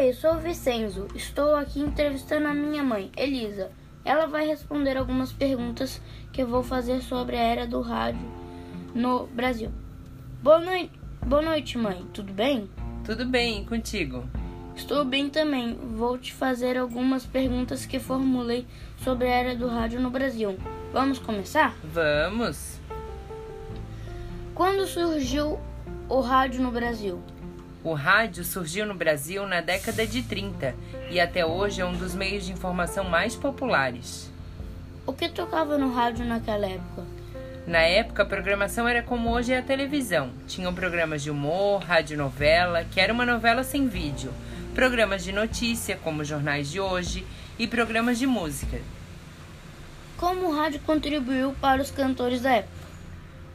Oi, sou o Vicenzo. Estou aqui entrevistando a minha mãe, Elisa. Ela vai responder algumas perguntas que eu vou fazer sobre a era do rádio no Brasil. Boa noite, boa noite, mãe. Tudo bem? Tudo bem, contigo? Estou bem também. Vou te fazer algumas perguntas que formulei sobre a era do rádio no Brasil. Vamos começar? Vamos! Quando surgiu o rádio no Brasil? O rádio surgiu no Brasil na década de 30 e até hoje é um dos meios de informação mais populares. O que tocava no rádio naquela época? Na época, a programação era como hoje é a televisão. Tinham programas de humor, radionovela, que era uma novela sem vídeo, programas de notícia, como os jornais de hoje, e programas de música. Como o rádio contribuiu para os cantores da época?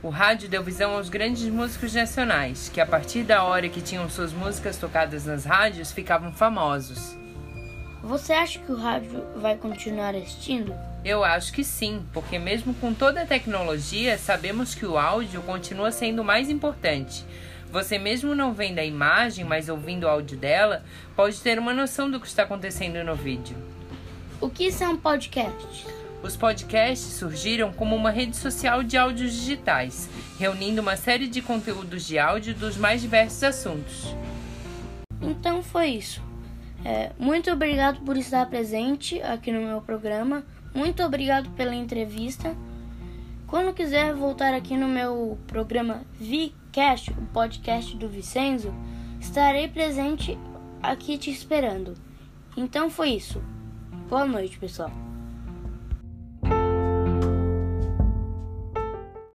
O rádio deu visão aos grandes músicos nacionais, que a partir da hora que tinham suas músicas tocadas nas rádios ficavam famosos. Você acha que o rádio vai continuar existindo? Eu acho que sim, porque mesmo com toda a tecnologia, sabemos que o áudio continua sendo mais importante. Você mesmo não vendo a imagem, mas ouvindo o áudio dela, pode ter uma noção do que está acontecendo no vídeo. O que são podcasts? Os podcasts surgiram como uma rede social de áudios digitais, reunindo uma série de conteúdos de áudio dos mais diversos assuntos. Então foi isso. É, muito obrigado por estar presente aqui no meu programa. Muito obrigado pela entrevista. Quando quiser voltar aqui no meu programa VCast, o podcast do Vicenzo, estarei presente aqui te esperando. Então foi isso. Boa noite, pessoal.